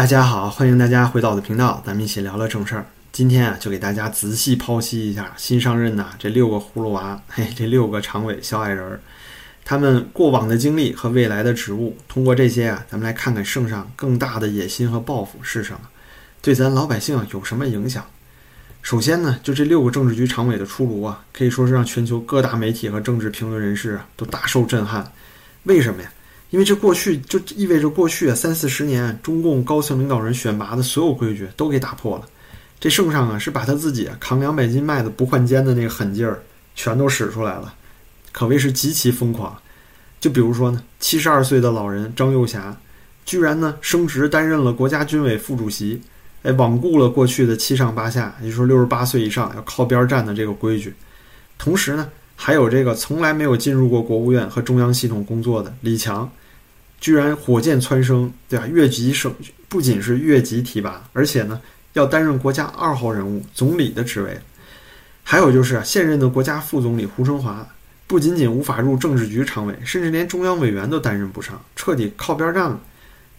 大家好，欢迎大家回到我的频道，咱们一起聊聊正事儿。今天啊，就给大家仔细剖析一下新上任的这六个葫芦娃，嘿，这六个常委小矮人儿，他们过往的经历和未来的职务。通过这些啊，咱们来看看圣上更大的野心和抱负是什么，对咱老百姓有什么影响。首先呢，就这六个政治局常委的出炉啊，可以说是让全球各大媒体和政治评论人士啊都大受震撼。为什么呀？因为这过去就意味着过去啊三四十年中共高层领导人选拔的所有规矩都给打破了。这圣上啊是把他自己扛两百斤麦子不换肩的那个狠劲儿全都使出来了，可谓是极其疯狂。就比如说呢，七十二岁的老人张幼霞，居然呢升职担任了国家军委副主席，哎，罔顾了过去的七上八下，也就是说六十八岁以上要靠边站的这个规矩。同时呢，还有这个从来没有进入过国务院和中央系统工作的李强。居然火箭蹿升，对吧？越级升，不仅是越级提拔，而且呢，要担任国家二号人物、总理的职位。还有就是啊现任的国家副总理胡春华，不仅仅无法入政治局常委，甚至连中央委员都担任不上，彻底靠边站了。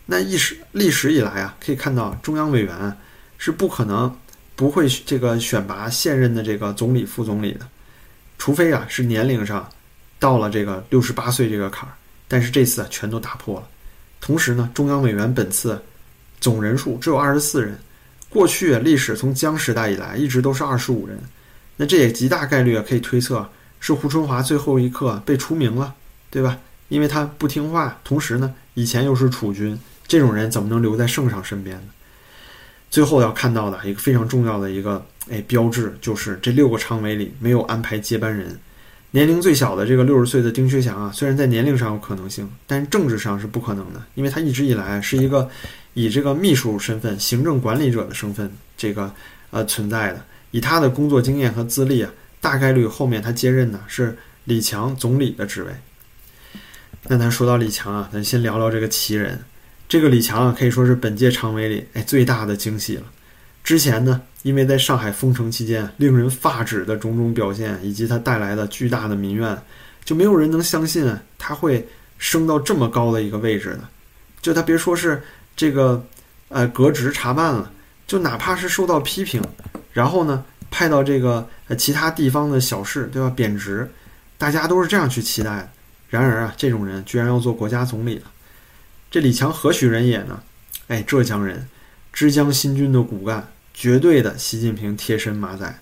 那历史历史以来啊，可以看到中央委员是不可能不会这个选拔现任的这个总理、副总理的，除非啊是年龄上到了这个六十八岁这个坎儿。但是这次啊，全都打破了。同时呢，中央委员本次总人数只有二十四人，过去历史从江时代以来一直都是二十五人。那这也极大概率，可以推测是胡春华最后一刻被除名了，对吧？因为他不听话，同时呢，以前又是储君，这种人怎么能留在圣上身边呢？最后要看到的一个非常重要的一个哎标志，就是这六个常委里没有安排接班人。年龄最小的这个六十岁的丁薛祥啊，虽然在年龄上有可能性，但是政治上是不可能的，因为他一直以来是一个以这个秘书身份、行政管理者的身份这个呃存在的。以他的工作经验和资历啊，大概率后面他接任的是李强总理的职位。那咱说到李强啊，咱先聊聊这个奇人。这个李强啊，可以说是本届常委里哎最大的惊喜了。之前呢，因为在上海封城期间令人发指的种种表现，以及他带来的巨大的民怨，就没有人能相信他会升到这么高的一个位置的。就他别说是这个，呃，革职查办了，就哪怕是受到批评，然后呢，派到这个呃其他地方的小事，对吧？贬值，大家都是这样去期待的。然而啊，这种人居然要做国家总理了，这李强何许人也呢？哎，浙江人。枝江新军的骨干，绝对的习近平贴身马仔。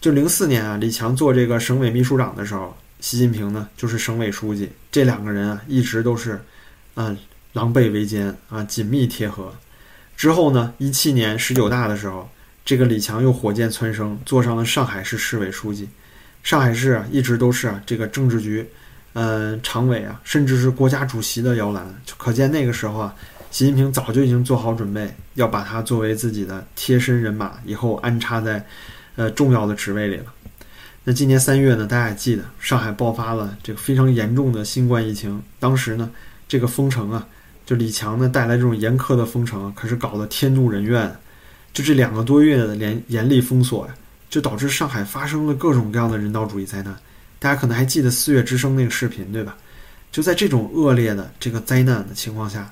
就零四年啊，李强做这个省委秘书长的时候，习近平呢就是省委书记。这两个人啊，一直都是，啊，狼狈为奸啊，紧密贴合。之后呢，一七年十九大的时候，这个李强又火箭蹿升，坐上了上海市市委书记。上海市啊，一直都是啊这个政治局，呃，常委啊，甚至是国家主席的摇篮。就可见那个时候啊。习近平早就已经做好准备，要把他作为自己的贴身人马，以后安插在，呃重要的职位里了。那今年三月呢，大家也记得，上海爆发了这个非常严重的新冠疫情。当时呢，这个封城啊，就李强呢带来这种严苛的封城，可是搞得天怒人怨。就这两个多月的严严厉封锁呀，就导致上海发生了各种各样的人道主义灾难。大家可能还记得四月之声那个视频，对吧？就在这种恶劣的这个灾难的情况下。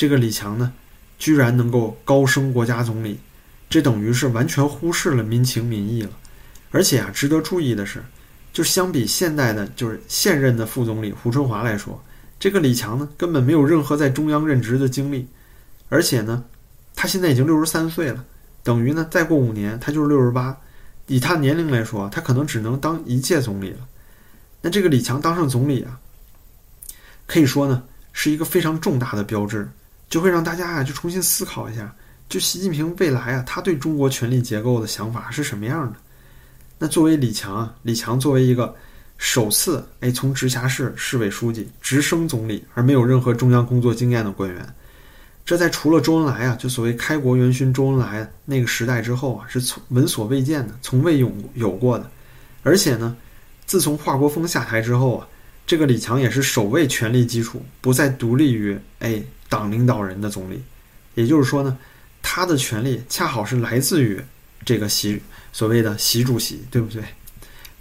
这个李强呢，居然能够高升国家总理，这等于是完全忽视了民情民意了。而且啊，值得注意的是，就相比现代的，就是现任的副总理胡春华来说，这个李强呢，根本没有任何在中央任职的经历。而且呢，他现在已经六十三岁了，等于呢，再过五年他就是六十八。以他年龄来说，他可能只能当一届总理了。那这个李强当上总理啊，可以说呢，是一个非常重大的标志。就会让大家啊，就重新思考一下，就习近平未来啊，他对中国权力结构的想法是什么样的？那作为李强啊，李强作为一个首次哎从直辖市市委书记直升总理而没有任何中央工作经验的官员，这在除了周恩来啊，就所谓开国元勋周恩来那个时代之后啊，是从闻所未见的，从未有有过的。而且呢，自从华国锋下台之后啊，这个李强也是首位权力基础不再独立于哎。党领导人的总理，也就是说呢，他的权力恰好是来自于这个习所谓的习主席，对不对？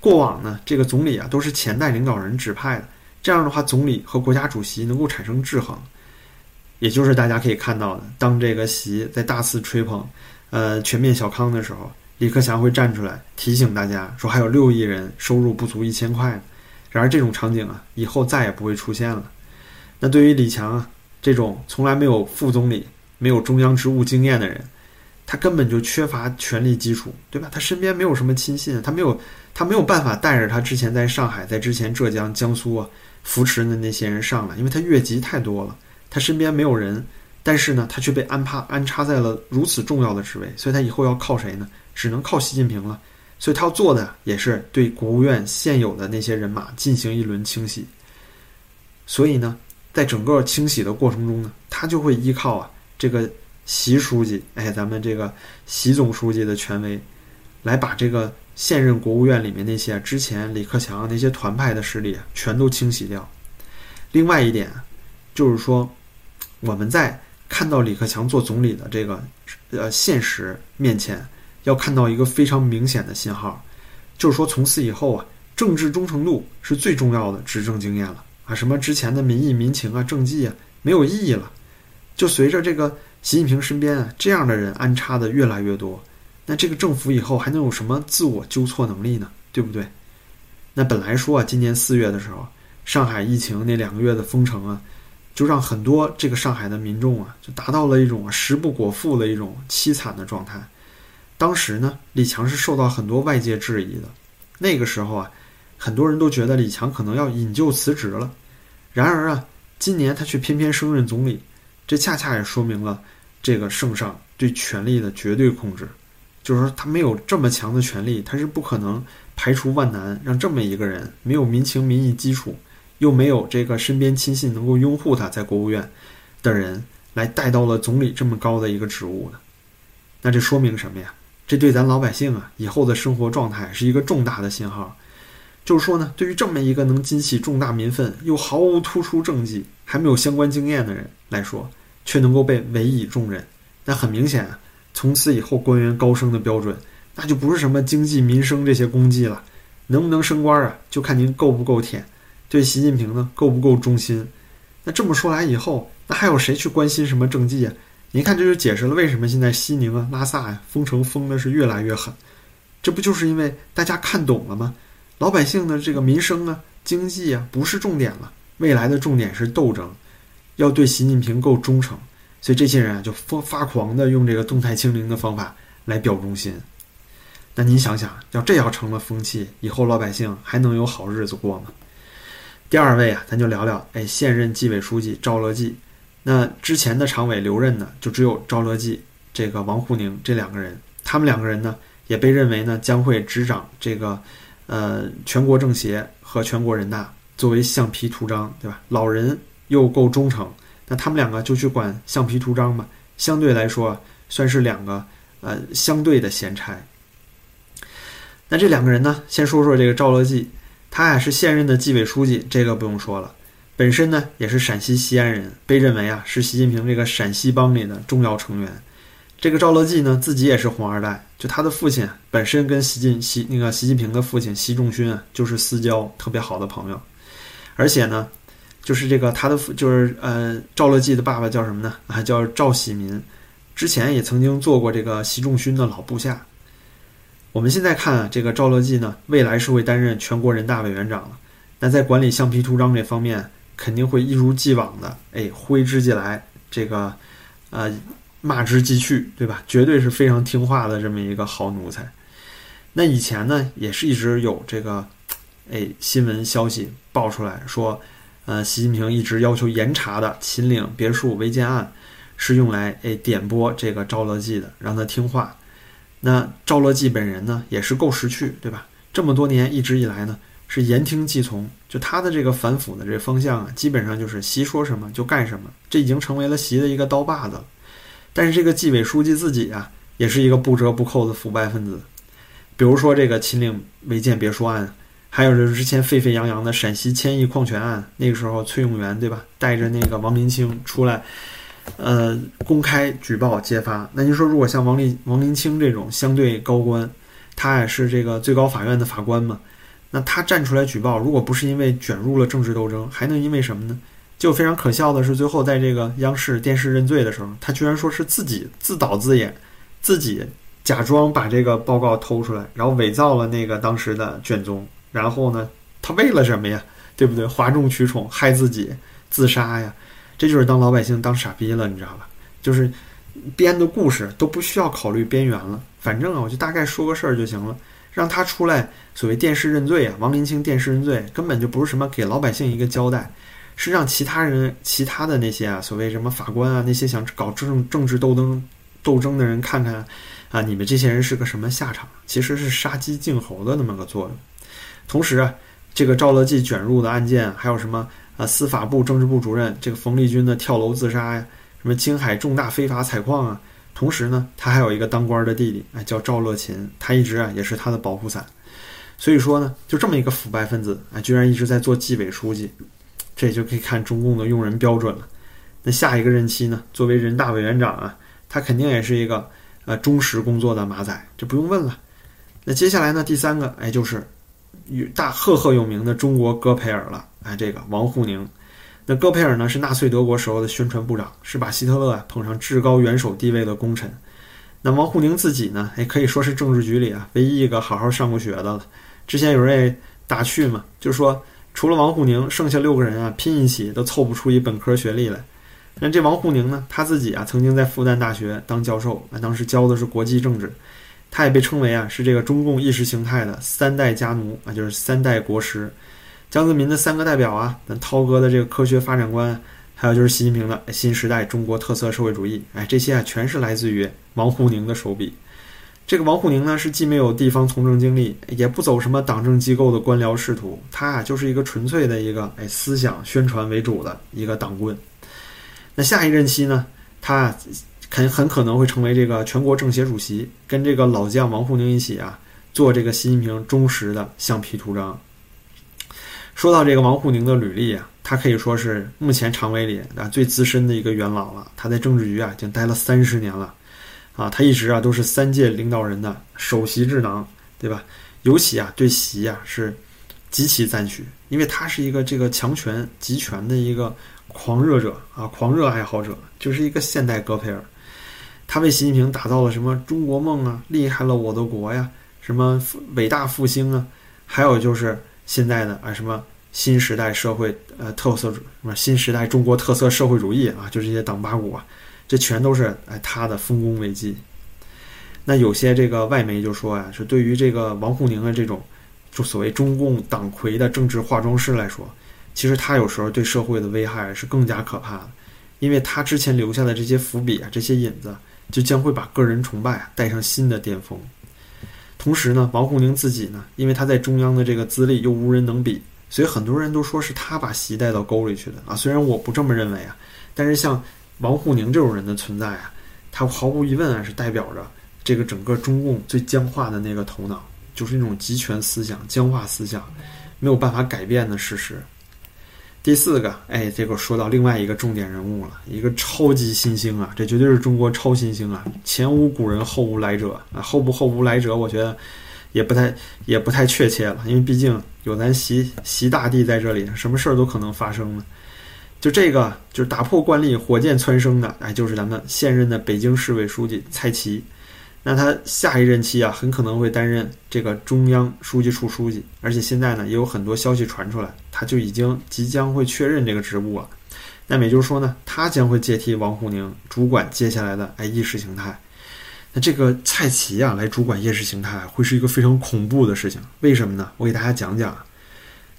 过往呢，这个总理啊都是前代领导人指派的，这样的话，总理和国家主席能够产生制衡。也就是大家可以看到的，当这个习在大肆吹捧，呃，全面小康的时候，李克强会站出来提醒大家说，还有六亿人收入不足一千块。然而这种场景啊，以后再也不会出现了。那对于李强啊这种从来没有副总理、没有中央职务经验的人，他根本就缺乏权力基础，对吧？他身边没有什么亲信，他没有，他没有办法带着他之前在上海、在之前浙江、江苏啊扶持的那些人上来，因为他越级太多了。他身边没有人，但是呢，他却被安插安插在了如此重要的职位，所以他以后要靠谁呢？只能靠习近平了。所以他要做的也是对国务院现有的那些人马进行一轮清洗。所以呢，在整个清洗的过程中呢，他就会依靠啊这个习书记，哎，咱们这个习总书记的权威，来把这个现任国务院里面那些之前李克强那些团派的势力全都清洗掉。另外一点就是说。我们在看到李克强做总理的这个呃现实面前，要看到一个非常明显的信号，就是说从此以后啊，政治忠诚度是最重要的执政经验了啊，什么之前的民意民情啊、政绩啊没有意义了。就随着这个习近平身边啊这样的人安插的越来越多，那这个政府以后还能有什么自我纠错能力呢？对不对？那本来说啊，今年四月的时候，上海疫情那两个月的封城啊。就让很多这个上海的民众啊，就达到了一种食不果腹的一种凄惨的状态。当时呢，李强是受到很多外界质疑的。那个时候啊，很多人都觉得李强可能要引咎辞职了。然而啊，今年他却偏偏升任总理，这恰恰也说明了这个圣上对权力的绝对控制。就是说，他没有这么强的权力，他是不可能排除万难让这么一个人没有民情民意基础。又没有这个身边亲信能够拥护他在国务院的人来带到了总理这么高的一个职务的？那这说明什么呀？这对咱老百姓啊以后的生活状态是一个重大的信号。就是说呢，对于这么一个能激起重大民愤又毫无突出政绩、还没有相关经验的人来说，却能够被委以重任，那很明显啊，从此以后官员高升的标准，那就不是什么经济民生这些功绩了，能不能升官啊，就看您够不够舔。对习近平呢够不够忠心？那这么说来以后，那还有谁去关心什么政绩啊？您看，这就解释了为什么现在西宁啊、拉萨呀封城封的是越来越狠。这不就是因为大家看懂了吗？老百姓的这个民生啊、经济啊不是重点了，未来的重点是斗争，要对习近平够忠诚。所以这些人啊就发发狂的用这个动态清零的方法来表忠心。那您想想，要这要成了风气，以后老百姓还能有好日子过吗？第二位啊，咱就聊聊，哎，现任纪委书记赵乐际，那之前的常委留任呢，就只有赵乐际、这个王沪宁这两个人，他们两个人呢，也被认为呢将会执掌这个，呃，全国政协和全国人大，作为橡皮图章，对吧？老人又够忠诚，那他们两个就去管橡皮图章吧，相对来说算是两个呃相对的闲差。那这两个人呢，先说说这个赵乐际。他呀是现任的纪委书记，这个不用说了。本身呢也是陕西西安人，被认为啊是习近平这个陕西帮里的重要成员。这个赵乐际呢自己也是红二代，就他的父亲本身跟习近习那个习近平的父亲习仲勋啊就是私交特别好的朋友。而且呢，就是这个他的父就是呃赵乐际的爸爸叫什么呢？啊叫赵喜民，之前也曾经做过这个习仲勋的老部下。我们现在看啊，这个赵乐际呢，未来是会担任全国人大委员长了。那在管理橡皮图章这方面，肯定会一如既往的，哎，挥之即来，这个，呃，骂之即去，对吧？绝对是非常听话的这么一个好奴才。那以前呢，也是一直有这个，哎，新闻消息爆出来说，呃，习近平一直要求严查的秦岭别墅违建案，是用来哎点拨这个赵乐际的，让他听话。那赵乐际本人呢，也是够识趣，对吧？这么多年一直以来呢，是言听计从，就他的这个反腐的这方向啊，基本上就是习说什么就干什么，这已经成为了习的一个刀把子了。但是这个纪委书记自己啊，也是一个不折不扣的腐败分子。比如说这个秦岭违建别墅案，还有就是之前沸沸扬扬的陕西千亿矿权案，那个时候崔永元对吧，带着那个王林清出来。呃，公开举报揭发。那您说，如果像王立王林清这种相对高官，他也是这个最高法院的法官嘛？那他站出来举报，如果不是因为卷入了政治斗争，还能因为什么呢？就非常可笑的是，最后在这个央视电视认罪的时候，他居然说是自己自导自演，自己假装把这个报告偷出来，然后伪造了那个当时的卷宗，然后呢，他为了什么呀？对不对？哗众取宠，害自己自杀呀？这就是当老百姓当傻逼了，你知道吧？就是编的故事都不需要考虑边缘了，反正啊，我就大概说个事儿就行了，让他出来所谓电视认罪啊，王林清电视认罪根本就不是什么给老百姓一个交代。是让其他人、其他的那些啊，所谓什么法官啊，那些想搞政政治斗争、斗争的人看看，啊，你们这些人是个什么下场？其实是杀鸡儆猴的那么个作用。同时啊，这个赵乐际卷入的案件，还有什么啊，司法部政治部主任这个冯立军的跳楼自杀呀，什么青海重大非法采矿啊。同时呢，他还有一个当官的弟弟，哎，叫赵乐勤，他一直啊也是他的保护伞。所以说呢，就这么一个腐败分子啊，居然一直在做纪委书记。这就可以看中共的用人标准了。那下一个任期呢？作为人大委员长啊，他肯定也是一个呃忠实工作的马仔，这不用问了。那接下来呢？第三个，哎，就是与大赫赫有名的中国戈培尔了。哎，这个王沪宁。那戈培尔呢，是纳粹德国时候的宣传部长，是把希特勒啊捧上至高元首地位的功臣。那王沪宁自己呢，也可以说是政治局里啊唯一一个好好上过学的了。之前有人也打趣嘛，就说。除了王沪宁，剩下六个人啊，拼一起都凑不出一本科学历来。那这王沪宁呢，他自己啊，曾经在复旦大学当教授，啊，当时教的是国际政治。他也被称为啊，是这个中共意识形态的三代家奴啊，就是三代国师。江泽民的三个代表啊，咱涛哥的这个科学发展观，还有就是习近平的新时代中国特色社会主义，哎，这些啊，全是来自于王沪宁的手笔。这个王沪宁呢，是既没有地方从政经历，也不走什么党政机构的官僚仕途，他啊就是一个纯粹的一个哎思想宣传为主的一个党棍。那下一任期呢，他肯很可能会成为这个全国政协主席，跟这个老将王沪宁一起啊做这个习近平忠实的橡皮图章。说到这个王沪宁的履历啊，他可以说是目前常委里啊最资深的一个元老了，他在政治局啊已经待了三十年了。啊，他一直啊都是三届领导人的首席智囊，对吧？尤其啊对习啊是极其赞许，因为他是一个这个强权集权的一个狂热者啊，狂热爱好者，就是一个现代戈培尔。他为习近平打造了什么中国梦啊，厉害了我的国呀，什么伟大复兴啊，还有就是现在的啊什么新时代社会呃特色什么新时代中国特色社会主义啊，就这些党八股啊。这全都是哎他的丰功伟绩。那有些这个外媒就说啊，是对于这个王沪宁的这种就所谓中共党魁的政治化妆师来说，其实他有时候对社会的危害是更加可怕的，因为他之前留下的这些伏笔啊，这些引子就将会把个人崇拜啊带上新的巅峰。同时呢，王沪宁自己呢，因为他在中央的这个资历又无人能比，所以很多人都说是他把习带到沟里去的啊。虽然我不这么认为啊，但是像。王沪宁这种人的存在啊，他毫无疑问啊是代表着这个整个中共最僵化的那个头脑，就是那种集权思想、僵化思想，没有办法改变的事实。第四个，哎，这个说到另外一个重点人物了，一个超级新星啊，这绝对是中国超新星啊，前无古人后无来者啊，后不后无来者，我觉得也不太也不太确切了，因为毕竟有咱习习大帝在这里，什么事儿都可能发生呢。就这个，就是打破惯例，火箭蹿升的，哎，就是咱们现任的北京市委书记蔡奇。那他下一任期啊，很可能会担任这个中央书记处书记，而且现在呢，也有很多消息传出来，他就已经即将会确认这个职务了。那也就是说呢，他将会接替王沪宁，主管接下来的哎意识形态。那这个蔡奇啊，来主管意识形态，会是一个非常恐怖的事情。为什么呢？我给大家讲讲。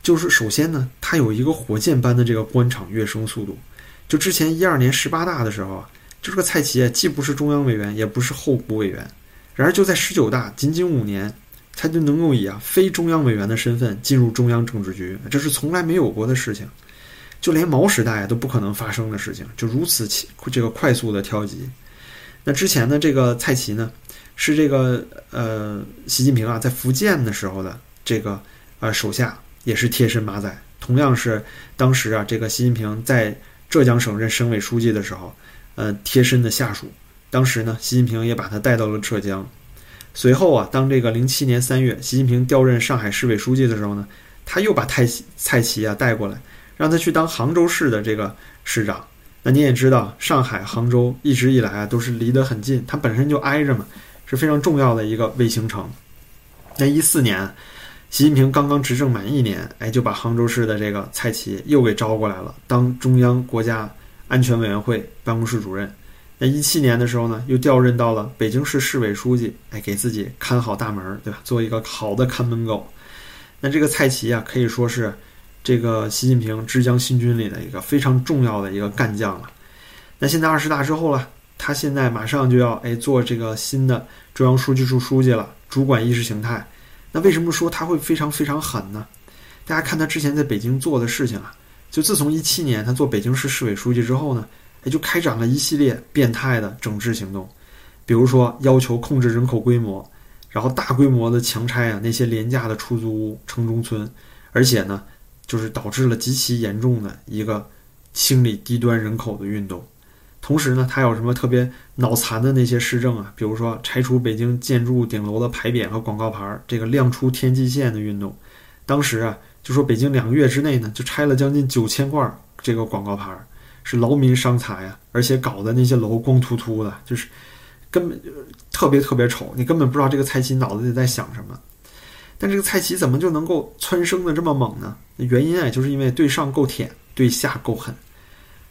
就是首先呢，它有一个火箭般的这个官场跃升速度。就之前一二年十八大的时候啊，就这个蔡奇啊，既不是中央委员，也不是候补委员，然而就在十九大仅仅五年，他就能够以啊非中央委员的身份进入中央政治局，这是从来没有过的事情，就连毛时代都不可能发生的事情，就如此这个快速的跳级。那之前的这个蔡奇呢，是这个呃习近平啊在福建的时候的这个呃手下。也是贴身马仔，同样是当时啊，这个习近平在浙江省任省委书记的时候，呃，贴身的下属。当时呢，习近平也把他带到了浙江。随后啊，当这个零七年三月，习近平调任上海市委书记的时候呢，他又把蔡蔡奇啊带过来，让他去当杭州市的这个市长。那你也知道，上海、杭州一直以来啊都是离得很近，它本身就挨着嘛，是非常重要的一个卫星城。那一四年，习近平刚刚执政满一年，哎，就把杭州市的这个蔡奇又给招过来了，当中央国家安全委员会办公室主任。那一七年的时候呢，又调任到了北京市市委书记，哎，给自己看好大门，对吧？做一个好的看门狗。那这个蔡奇啊，可以说是。这个习近平之江新军里的一个非常重要的一个干将了。那现在二十大之后了，他现在马上就要哎做这个新的中央书记处书记了，主管意识形态。那为什么说他会非常非常狠呢？大家看他之前在北京做的事情啊，就自从一七年他做北京市市委书记之后呢，也就开展了一系列变态的整治行动，比如说要求控制人口规模，然后大规模的强拆啊那些廉价的出租屋、城中村，而且呢。就是导致了极其严重的一个清理低端人口的运动，同时呢，他有什么特别脑残的那些施政啊？比如说拆除北京建筑顶楼的牌匾和广告牌，这个亮出天际线的运动，当时啊，就说北京两个月之内呢，就拆了将近九千块这个广告牌，是劳民伤财啊！而且搞的那些楼光秃秃的，就是根本特别特别丑，你根本不知道这个蔡奇脑子里在想什么。但这个蔡奇怎么就能够蹿升的这么猛呢？原因啊，就是因为对上够舔，对下够狠。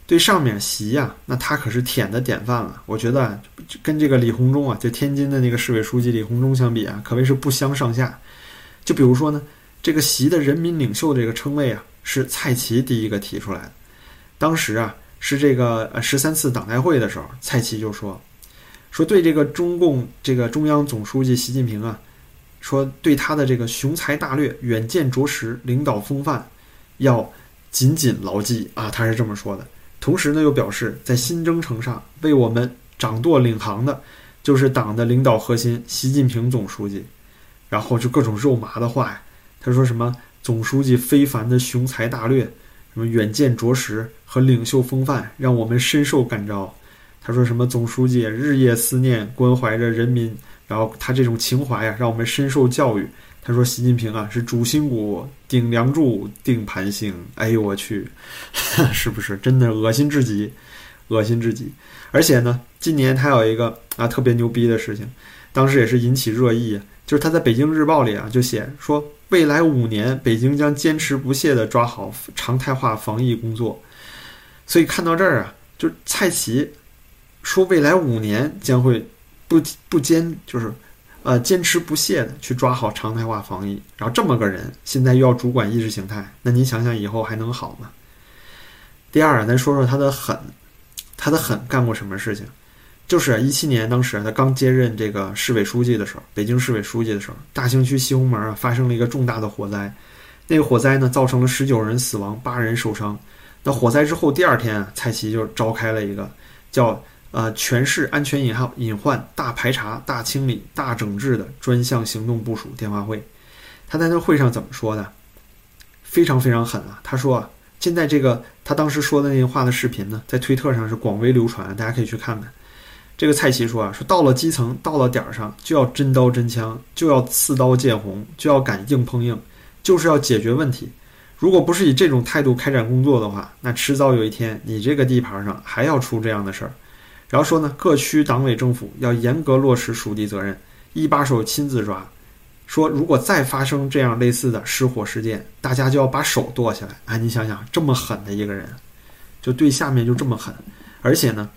对上面习呀，那他可是舔的典范了。我觉得跟这个李鸿忠啊，就天津的那个市委书记李鸿忠相比啊，可谓是不相上下。就比如说呢，这个习的人民领袖这个称谓啊，是蔡奇第一个提出来的。当时啊，是这个呃十三次党代会的时候，蔡奇就说，说对这个中共这个中央总书记习近平啊。说对他的这个雄才大略、远见卓识、领导风范，要紧紧牢记啊！他是这么说的。同时呢，又表示在新征程上为我们掌舵领航的，就是党的领导核心习近平总书记。然后就各种肉麻的话呀，他说什么总书记非凡的雄才大略、什么远见卓识和领袖风范，让我们深受感召。他说什么总书记日夜思念、关怀着人民。然后他这种情怀呀，让我们深受教育。他说：“习近平啊，是主心骨、顶梁柱、定盘星。”哎呦我去，是不是真的恶心至极？恶心至极！而且呢，今年他有一个啊特别牛逼的事情，当时也是引起热议，就是他在北京日报里啊就写说，未来五年北京将坚持不懈地抓好常态化防疫工作。所以看到这儿啊，就蔡奇说，未来五年将会。不不坚就是，呃，坚持不懈的去抓好常态化防疫，然后这么个人现在又要主管意识形态，那您想想以后还能好吗？第二，咱说说他的狠，他的狠干过什么事情？就是一七年当时他刚接任这个市委书记的时候，北京市委书记的时候，大兴区西红门啊发生了一个重大的火灾，那个火灾呢造成了十九人死亡，八人受伤。那火灾之后第二天啊，蔡奇就召开了一个叫。呃，全市安全隐患隐患大排查、大清理、大整治的专项行动部署电话会，他在那会上怎么说的？非常非常狠啊！他说啊，现在这个他当时说的那些话的视频呢，在推特上是广为流传，大家可以去看看。这个蔡奇说啊，说到了基层，到了点儿上就要真刀真枪，就要刺刀见红，就要敢硬碰硬，就是要解决问题。如果不是以这种态度开展工作的话，那迟早有一天你这个地盘上还要出这样的事儿。然后说呢，各区党委政府要严格落实属地责任，一把手亲自抓。说如果再发生这样类似的失火事件，大家就要把手剁下来。哎，你想想，这么狠的一个人，就对下面就这么狠。而且呢，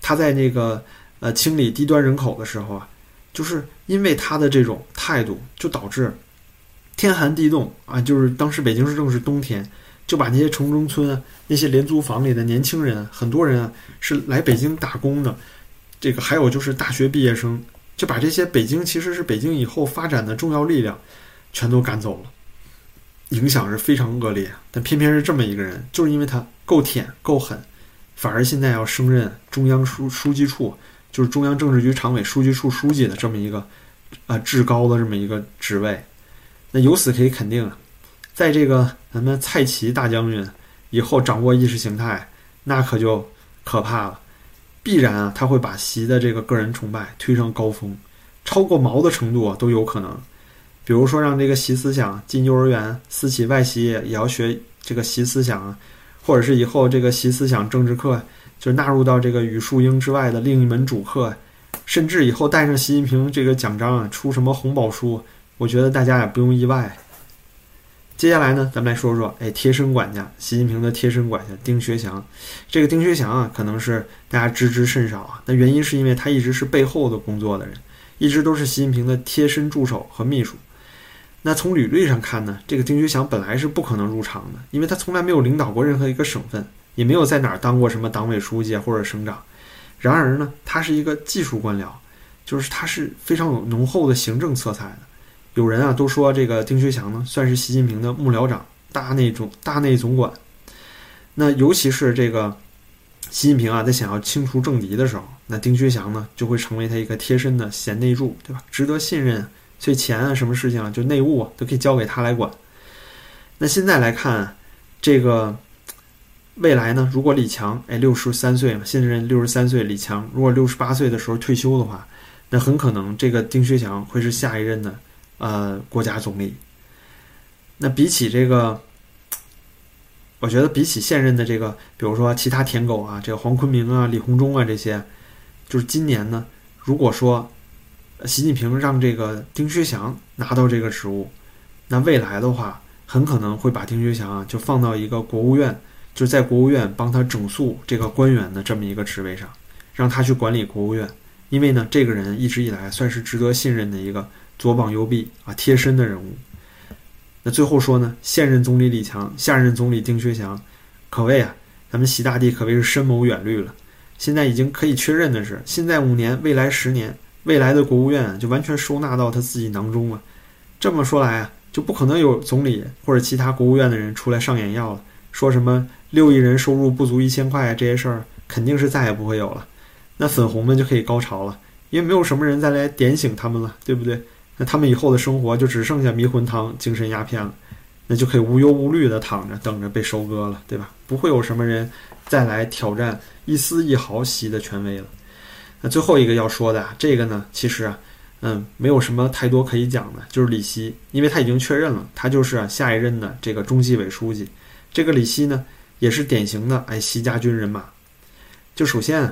他在那个呃清理低端人口的时候啊，就是因为他的这种态度，就导致天寒地冻啊，就是当时北京市正是冬天。就把那些城中村，那些廉租房里的年轻人，很多人啊是来北京打工的，这个还有就是大学毕业生，就把这些北京其实是北京以后发展的重要力量，全都赶走了，影响是非常恶劣。但偏偏是这么一个人，就是因为他够舔够狠，反而现在要升任中央书书记处，就是中央政治局常委书记处书记的这么一个啊至高的这么一个职位。那由此可以肯定啊。在这个咱们蔡奇大将军以后掌握意识形态，那可就可怕了。必然啊，他会把习的这个个人崇拜推上高峰，超过毛的程度啊都有可能。比如说，让这个习思想进幼儿园，私企外企也要学这个习思想啊，或者是以后这个习思想政治课就纳入到这个语数英之外的另一门主课，甚至以后带上习近平这个奖章啊，出什么红宝书，我觉得大家也不用意外。接下来呢，咱们来说说，哎，贴身管家，习近平的贴身管家丁学祥。这个丁学祥啊，可能是大家知之甚少啊。那原因是因为他一直是背后的工作的人，一直都是习近平的贴身助手和秘书。那从履历上看呢，这个丁学祥本来是不可能入场的，因为他从来没有领导过任何一个省份，也没有在哪儿当过什么党委书记或者省长。然而呢，他是一个技术官僚，就是他是非常有浓厚的行政色彩的。有人啊都说这个丁薛祥呢算是习近平的幕僚长、大内总大内总管。那尤其是这个习近平啊在想要清除政敌的时候，那丁薛祥呢就会成为他一个贴身的贤内助，对吧？值得信任，所以钱啊什么事情啊就内务啊都可以交给他来管。那现在来看，这个未来呢，如果李强哎六十三岁嘛，现任六十三岁，李强如果六十八岁的时候退休的话，那很可能这个丁薛祥会是下一任的。呃，国家总理。那比起这个，我觉得比起现任的这个，比如说其他舔狗啊，这个黄坤明啊、李鸿忠啊这些，就是今年呢，如果说习近平让这个丁薛祥拿到这个职务，那未来的话，很可能会把丁薛祥啊就放到一个国务院，就是在国务院帮他整肃这个官员的这么一个职位上，让他去管理国务院，因为呢，这个人一直以来算是值得信任的一个。左膀右臂啊，贴身的人物。那最后说呢，现任总理李强，下任总理丁薛祥，可谓啊，咱们习大帝可谓是深谋远虑了。现在已经可以确认的是，现在五年，未来十年，未来的国务院就完全收纳到他自己囊中了。这么说来啊，就不可能有总理或者其他国务院的人出来上眼药了，说什么六亿人收入不足一千块啊这些事儿，肯定是再也不会有了。那粉红们就可以高潮了，因为没有什么人再来点醒他们了，对不对？那他们以后的生活就只剩下迷魂汤、精神鸦片了，那就可以无忧无虑的躺着等着被收割了，对吧？不会有什么人再来挑战一丝一毫习的权威了。那最后一个要说的啊这个呢，其实啊，嗯，没有什么太多可以讲的，就是李希，因为他已经确认了，他就是下一任的这个中纪委书记。这个李希呢，也是典型的哎习家军人马。就首先，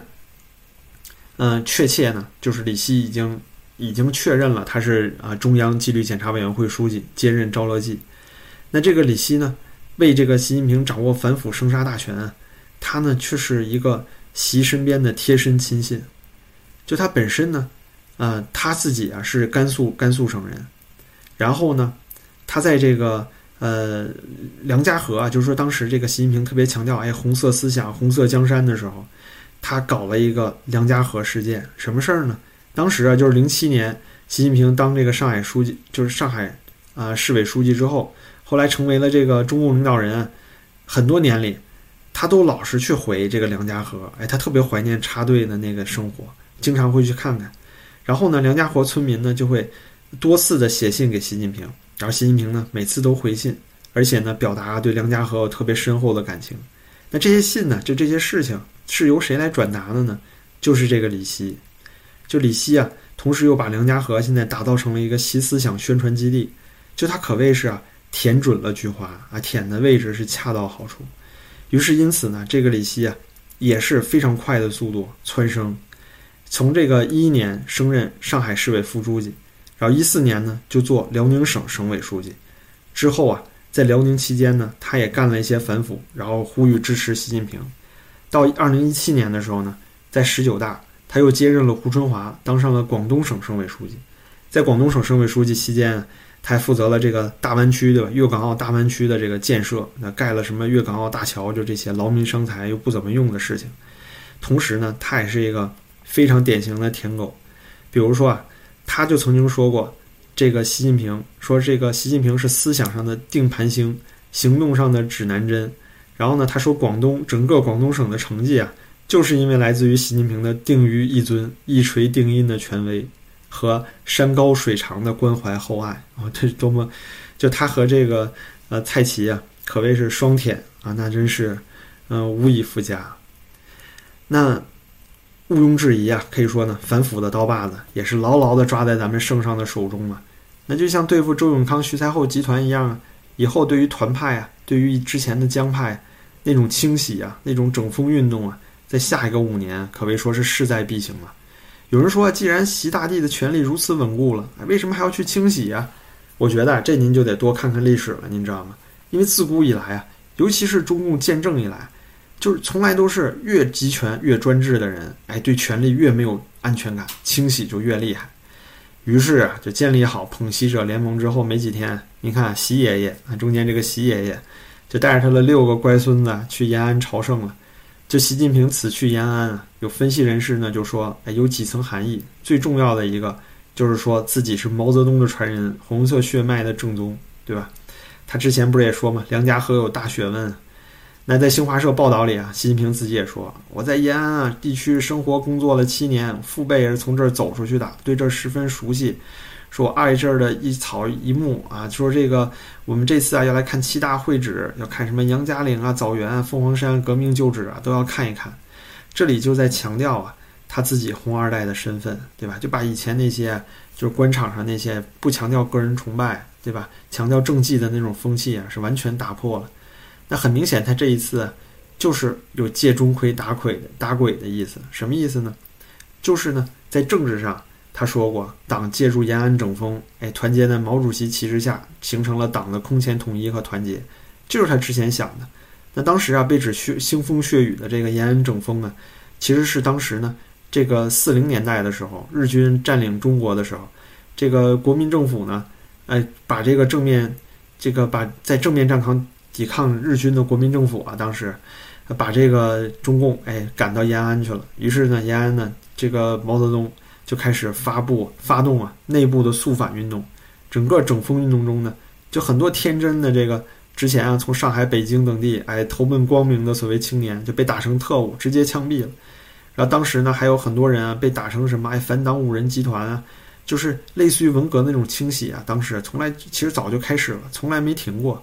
嗯，确切呢，就是李希已经。已经确认了他是啊中央纪律检查委员会书记，兼任赵乐际。那这个李希呢，为这个习近平掌握反腐生杀大权，他呢却是一个习身边的贴身亲信。就他本身呢，呃，他自己啊是甘肃甘肃省人，然后呢，他在这个呃梁家河啊，就是说当时这个习近平特别强调哎红色思想、红色江山的时候，他搞了一个梁家河事件，什么事儿呢？当时啊，就是零七年，习近平当这个上海书记，就是上海啊市委书记之后，后来成为了这个中共领导人，很多年里，他都老是去回这个梁家河，哎，他特别怀念插队的那个生活，经常会去看看。然后呢，梁家河村民呢就会多次的写信给习近平，然后习近平呢每次都回信，而且呢表达对梁家河有特别深厚的感情。那这些信呢，就这些事情是由谁来转达的呢？就是这个李希。就李希啊，同时又把梁家河现在打造成了一个习思想宣传基地，就他可谓是啊舔准了菊花啊，舔的位置是恰到好处。于是因此呢，这个李希啊也是非常快的速度蹿升，从这个一一年升任上海市委副书记，然后一四年呢就做辽宁省省委书记，之后啊在辽宁期间呢，他也干了一些反腐，然后呼吁支持习近平。到二零一七年的时候呢，在十九大。他又接任了胡春华，当上了广东省省委书记。在广东省省委书记期间，他还负责了这个大湾区对吧？粤港澳大湾区的这个建设，那盖了什么粤港澳大桥，就这些劳民伤财又不怎么用的事情。同时呢，他也是一个非常典型的舔狗。比如说啊，他就曾经说过，这个习近平说这个习近平是思想上的定盘星，行动上的指南针。然后呢，他说广东整个广东省的成绩啊。就是因为来自于习近平的定于一尊、一锤定音的权威和山高水长的关怀厚爱啊，这多么！就他和这个呃蔡奇啊，可谓是双舔啊，那真是嗯无以复加。那毋庸置疑啊，可以说呢，反腐的刀把子也是牢牢的抓在咱们圣上的手中了。那就像对付周永康、徐才厚集团一样，以后对于团派啊，对于之前的江派。那种清洗啊，那种整风运动啊，在下一个五年可谓说是势在必行了。有人说，既然习大帝的权力如此稳固了，为什么还要去清洗呀？我觉得这您就得多看看历史了，您知道吗？因为自古以来啊，尤其是中共建政以来，就是从来都是越集权越专制的人，哎，对权力越没有安全感，清洗就越厉害。于是啊，就建立好捧习者联盟之后没几天，你看习爷爷啊，中间这个习爷爷，就带着他的六个乖孙子去延安朝圣了。这习近平此去延安啊，有分析人士呢就说，哎，有几层含义，最重要的一个就是说自己是毛泽东的传人，红色血脉的正宗，对吧？他之前不是也说嘛，梁家河有大学问。那在新华社报道里啊，习近平自己也说，我在延安啊地区生活工作了七年，父辈也是从这儿走出去的，对这儿十分熟悉。说爱这儿的一草一木啊，说这个我们这次啊要来看七大会址，要看什么杨家岭啊、枣园、啊凤凰山革命旧址啊，都要看一看。这里就在强调啊，他自己红二代的身份，对吧？就把以前那些就是官场上那些不强调个人崇拜，对吧？强调政绩的那种风气啊，是完全打破了。那很明显，他这一次就是有借钟馗打鬼的打鬼的意思。什么意思呢？就是呢，在政治上。他说过，党借助延安整风，哎，团结在毛主席旗帜下，形成了党的空前统一和团结，就是他之前想的。那当时啊，被指血腥风血雨的这个延安整风呢，其实是当时呢，这个四零年代的时候，日军占领中国的时候，这个国民政府呢，哎，把这个正面，这个把在正面战场抵抗日军的国民政府啊，当时把这个中共哎赶到延安去了。于是呢，延安呢，这个毛泽东。就开始发布、发动啊内部的肃反运动，整个整风运动中呢，就很多天真的这个之前啊从上海、北京等地哎投奔光明的所谓青年就被打成特务，直接枪毙了。然后当时呢还有很多人啊被打成什么哎反党五人集团啊，就是类似于文革那种清洗啊，当时从来其实早就开始了，从来没停过。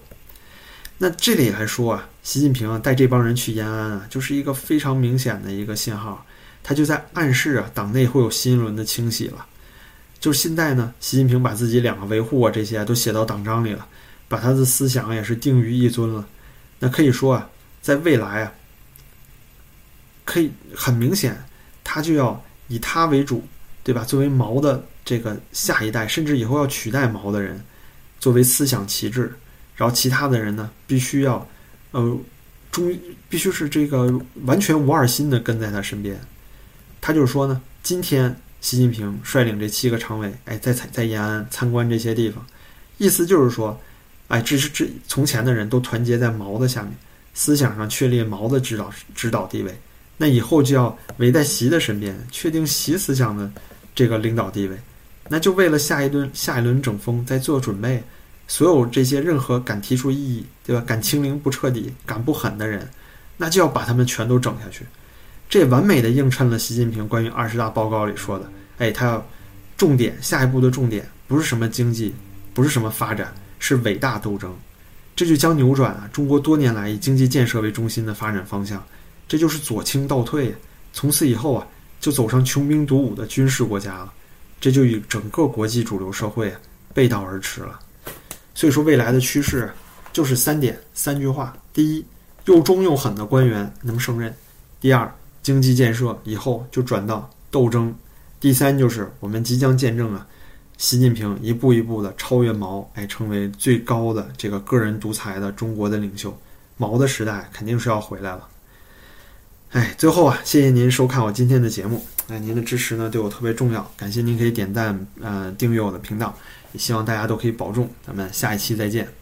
那这里来说啊，习近平啊带这帮人去延安啊，就是一个非常明显的一个信号。他就在暗示啊，党内会有新一轮的清洗了。就是现在呢，习近平把自己两个维护啊这些都写到党章里了，把他的思想也是定于一尊了。那可以说啊，在未来啊，可以很明显，他就要以他为主，对吧？作为毛的这个下一代，甚至以后要取代毛的人，作为思想旗帜。然后其他的人呢，必须要呃，中必须是这个完全无二心的跟在他身边。他就是说呢，今天习近平率领这七个常委，哎，在在延安参观这些地方，意思就是说，哎，这是这从前的人都团结在毛的下面，思想上确立毛的指导指导地位，那以后就要围在习的身边，确定习思想的这个领导地位，那就为了下一轮下一轮整风在做准备，所有这些任何敢提出异议，对吧？敢清零不彻底、敢不狠的人，那就要把他们全都整下去。这完美的映衬了习近平关于二十大报告里说的：“哎，他要重点，下一步的重点不是什么经济，不是什么发展，是伟大斗争。这就将扭转啊中国多年来以经济建设为中心的发展方向。这就是左倾倒退，从此以后啊，就走上穷兵黩武的军事国家了。这就与整个国际主流社会背道而驰了。所以说，未来的趋势就是三点三句话：第一，又忠又狠的官员能胜任；第二，经济建设以后就转到斗争，第三就是我们即将见证啊，习近平一步一步的超越毛，哎，成为最高的这个个人独裁的中国的领袖，毛的时代肯定是要回来了。哎，最后啊，谢谢您收看我今天的节目，哎，您的支持呢对我特别重要，感谢您可以点赞呃订阅我的频道，也希望大家都可以保重，咱们下一期再见。